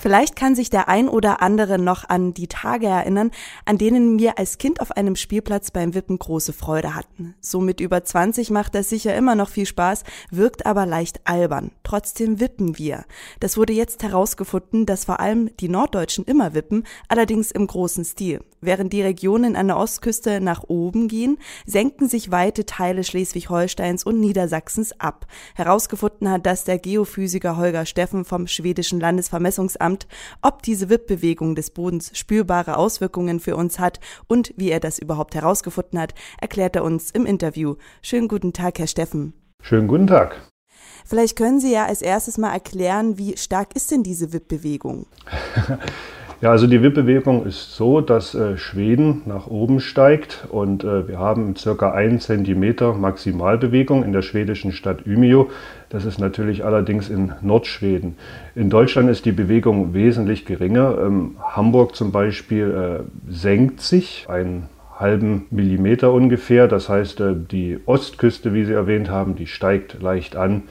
Vielleicht kann sich der ein oder andere noch an die Tage erinnern, an denen wir als Kind auf einem Spielplatz beim Wippen große Freude hatten. So mit über 20 macht das sicher immer noch viel Spaß, wirkt aber leicht albern. Trotzdem wippen wir. Das wurde jetzt herausgefunden, dass vor allem die Norddeutschen immer wippen, allerdings im großen Stil. Während die Regionen an der Ostküste nach oben gehen, senken sich weite Teile Schleswig-Holsteins und Niedersachsens ab. Herausgefunden hat das der Geophysiker Holger Steffen vom schwedischen Landesvermessungsamt Bundesamt, ob diese Wippbewegung des Bodens spürbare Auswirkungen für uns hat und wie er das überhaupt herausgefunden hat, erklärt er uns im Interview. Schönen guten Tag, Herr Steffen. Schönen guten Tag. Vielleicht können Sie ja als erstes mal erklären, wie stark ist denn diese Wippbewegung? Ja, also die Wippbewegung ist so, dass äh, Schweden nach oben steigt und äh, wir haben circa 1 cm Maximalbewegung in der schwedischen Stadt Umeå. Das ist natürlich allerdings in Nordschweden. In Deutschland ist die Bewegung wesentlich geringer. Ähm, Hamburg zum Beispiel äh, senkt sich einen halben Millimeter ungefähr. Das heißt, äh, die Ostküste, wie Sie erwähnt haben, die steigt leicht an.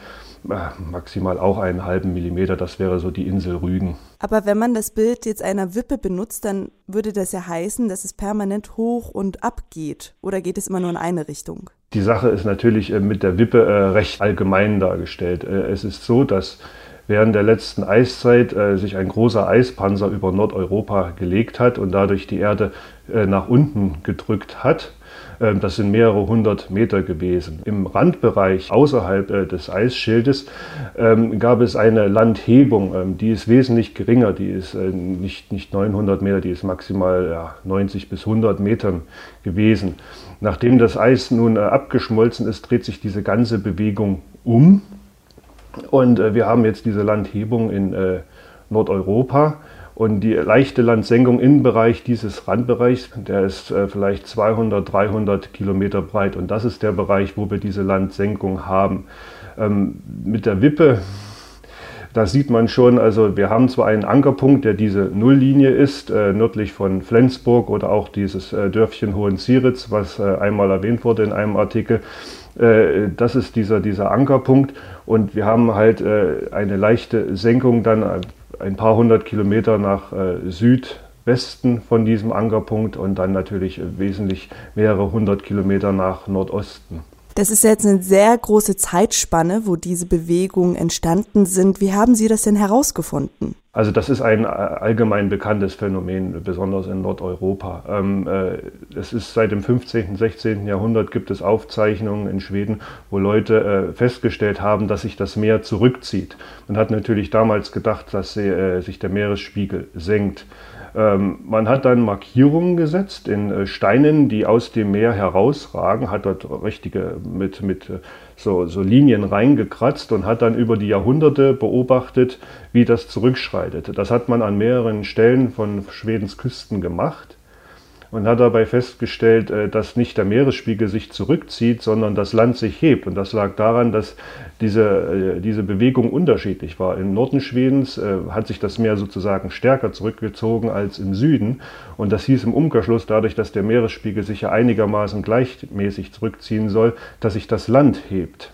Äh, maximal auch einen halben Millimeter, das wäre so die Insel Rügen. Aber wenn man das Bild jetzt einer Wippe benutzt, dann würde das ja heißen, dass es permanent hoch und ab geht. Oder geht es immer nur in eine Richtung? Die Sache ist natürlich äh, mit der Wippe äh, recht allgemein dargestellt. Es ist so, dass während der letzten Eiszeit sich ein großer Eispanzer über Nordeuropa gelegt hat und dadurch die Erde nach unten gedrückt hat. Ähm, das sind mehrere hundert Meter gewesen. Im Randbereich außerhalb äh, des Eisschildes ähm, gab es eine Landhebung, ähm, die ist wesentlich geringer. Die ist äh, nicht, nicht 900 Meter, die ist maximal ja, 90 bis 100 Metern gewesen. Nachdem das Eis nun äh, abgeschmolzen ist, dreht sich diese ganze Bewegung um. Und wir haben jetzt diese Landhebung in Nordeuropa. Und die leichte Landsenkung im Bereich dieses Randbereichs, der ist äh, vielleicht 200, 300 Kilometer breit. Und das ist der Bereich, wo wir diese Landsenkung haben. Ähm, mit der Wippe, da sieht man schon, also wir haben zwar einen Ankerpunkt, der diese Nulllinie ist, äh, nördlich von Flensburg oder auch dieses äh, Dörfchen Hohenzieritz, was äh, einmal erwähnt wurde in einem Artikel. Äh, das ist dieser, dieser Ankerpunkt und wir haben halt äh, eine leichte Senkung dann ein paar hundert Kilometer nach äh, Südwesten von diesem Ankerpunkt und dann natürlich wesentlich mehrere hundert Kilometer nach Nordosten. Das ist jetzt eine sehr große Zeitspanne, wo diese Bewegungen entstanden sind. Wie haben Sie das denn herausgefunden? Also das ist ein allgemein bekanntes Phänomen, besonders in Nordeuropa. Ähm, äh, es ist seit dem 15., 16. Jahrhundert gibt es Aufzeichnungen in Schweden, wo Leute äh, festgestellt haben, dass sich das Meer zurückzieht. Man hat natürlich damals gedacht, dass äh, sich der Meeresspiegel senkt. Ähm, man hat dann Markierungen gesetzt in äh, Steinen, die aus dem Meer herausragen, hat dort richtige mit, mit äh, so, so Linien reingekratzt und hat dann über die Jahrhunderte beobachtet, wie das zurückschreitet. Das hat man an mehreren Stellen von Schwedens Küsten gemacht und hat dabei festgestellt, äh, dass nicht der Meeresspiegel sich zurückzieht, sondern das Land sich hebt. Und das lag daran, dass diese, äh, diese Bewegung unterschiedlich war. Im Norden Schwedens äh, hat sich das Meer sozusagen stärker zurückgezogen als im Süden. Und das hieß im Umkehrschluss dadurch, dass der Meeresspiegel sich ja einigermaßen gleichmäßig zurückziehen soll, dass sich das Land hebt.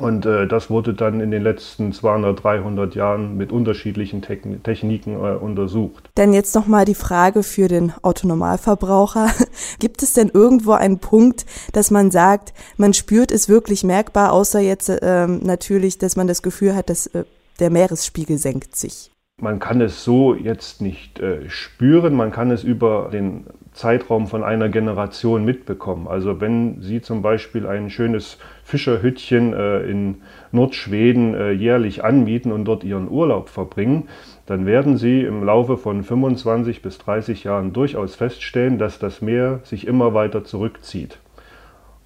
Und äh, das wurde dann in den letzten 200, 300 Jahren mit unterschiedlichen Techn Techniken äh, untersucht. Denn jetzt nochmal die Frage für den Autonormalverbraucher. Gibt es denn irgendwo einen Punkt, dass man sagt, man spürt es wirklich merkbar, außer jetzt äh, natürlich, dass man das Gefühl hat, dass äh, der Meeresspiegel senkt sich? Man kann es so jetzt nicht äh, spüren, man kann es über den Zeitraum von einer Generation mitbekommen. Also wenn Sie zum Beispiel ein schönes Fischerhüttchen äh, in Nordschweden äh, jährlich anmieten und dort Ihren Urlaub verbringen, dann werden Sie im Laufe von 25 bis 30 Jahren durchaus feststellen, dass das Meer sich immer weiter zurückzieht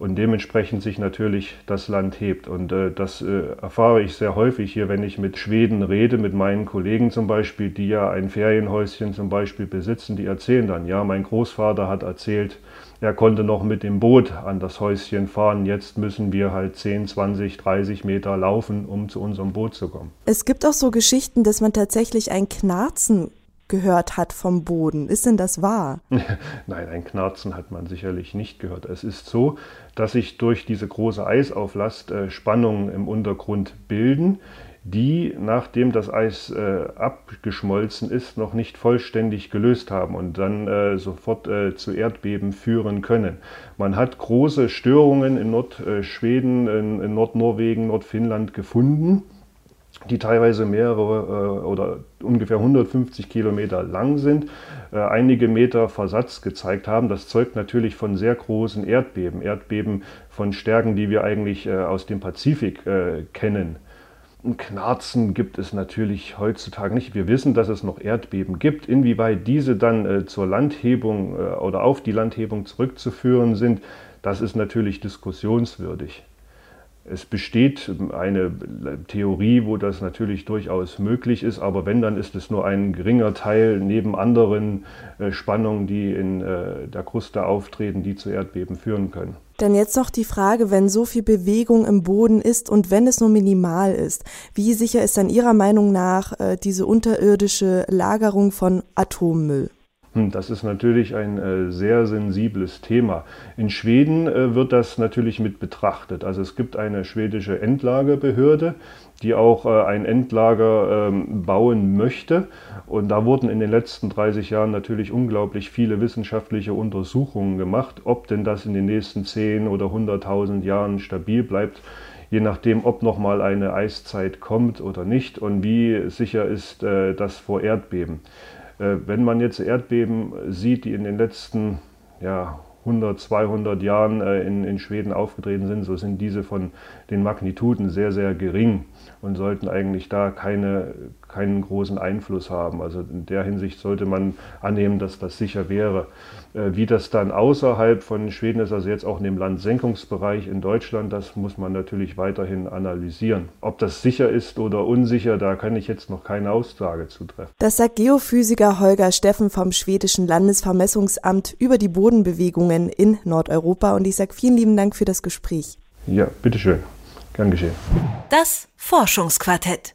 und dementsprechend sich natürlich das Land hebt. Und äh, das äh, erfahre ich sehr häufig hier, wenn ich mit Schweden rede, mit meinen Kollegen zum Beispiel, die ja ein Ferienhäuschen zum Beispiel besitzen, die erzählen dann, ja, mein Großvater hat erzählt, er konnte noch mit dem Boot an das Häuschen fahren, jetzt müssen wir halt 10, 20, 30 Meter laufen, um zu unserem Boot zu kommen. Es gibt auch so Geschichten, dass man tatsächlich ein Knarzen gehört hat vom Boden. Ist denn das wahr? Nein, ein Knarzen hat man sicherlich nicht gehört. Es ist so, dass sich durch diese große Eisauflast äh, Spannungen im Untergrund bilden, die, nachdem das Eis äh, abgeschmolzen ist, noch nicht vollständig gelöst haben und dann äh, sofort äh, zu Erdbeben führen können. Man hat große Störungen in Nordschweden, in, in Nordnorwegen, Nordfinnland gefunden die teilweise mehrere äh, oder ungefähr 150 Kilometer lang sind, äh, einige Meter Versatz gezeigt haben. Das zeugt natürlich von sehr großen Erdbeben, Erdbeben von Stärken, die wir eigentlich äh, aus dem Pazifik kennen. Ein Knarzen gibt es natürlich heutzutage nicht. Wir wissen, dass es noch Erdbeben gibt. Inwieweit diese dann zur Landhebung oder auf die Landhebung zurückzuführen sind, das ist natürlich diskussionswürdig. Es besteht eine Theorie, wo das natürlich durchaus möglich ist, aber wenn, dann ist es nur ein geringer Teil neben anderen äh, Spannungen, die in äh, der Kruste auftreten, die zu Erdbeben führen können. Dann jetzt noch die Frage, wenn so viel Bewegung im Boden ist und wenn es nur minimal ist, wie sicher ist dann Ihrer Meinung nach äh, diese unterirdische Lagerung von Atommüll? Hm, das ist natürlich ein äh, sehr sensibles Thema. In Schweden äh, wird das natürlich mit betrachtet. Also es gibt eine schwedische Endlagerbehörde, die auch äh, ein Endlager ähm, bauen möchte. Und da wurden in den letzten 30 Jahren natürlich unglaublich viele wissenschaftliche Untersuchungen gemacht, ob denn das in den nächsten 10 oder 100.000 Jahren stabil bleibt je nachdem, ob nochmal eine Eiszeit kommt oder nicht und wie sicher ist das vor Erdbeben. Äh, wenn man jetzt Erdbeben sieht, die in den letzten ja, 100, 200 Jahren äh, in, in Schweden aufgetreten sind, so sind diese von den Magnituden sehr, sehr gering und sollten eigentlich da keine, keinen großen Einfluss haben. Also in der Hinsicht sollte man annehmen, dass das sicher wäre. Äh, wie das dann außerhalb von Schweden ist, also jetzt auch in dem Landsenkungsbereich in Deutschland, das muss man natürlich weiterhin analysieren. Ob das sicher ist oder unsicher, da kann ich jetzt noch keine Aussage zu treffen. Das sagt Geophysiker Holger Steffen vom schwedischen Landesvermessungsamt über die Bodenbewegungen in Nordeuropa und ich sage vielen lieben Dank für das Gespräch. Ja, bitteschön. Gern geschehen. Das Forschungsquartett.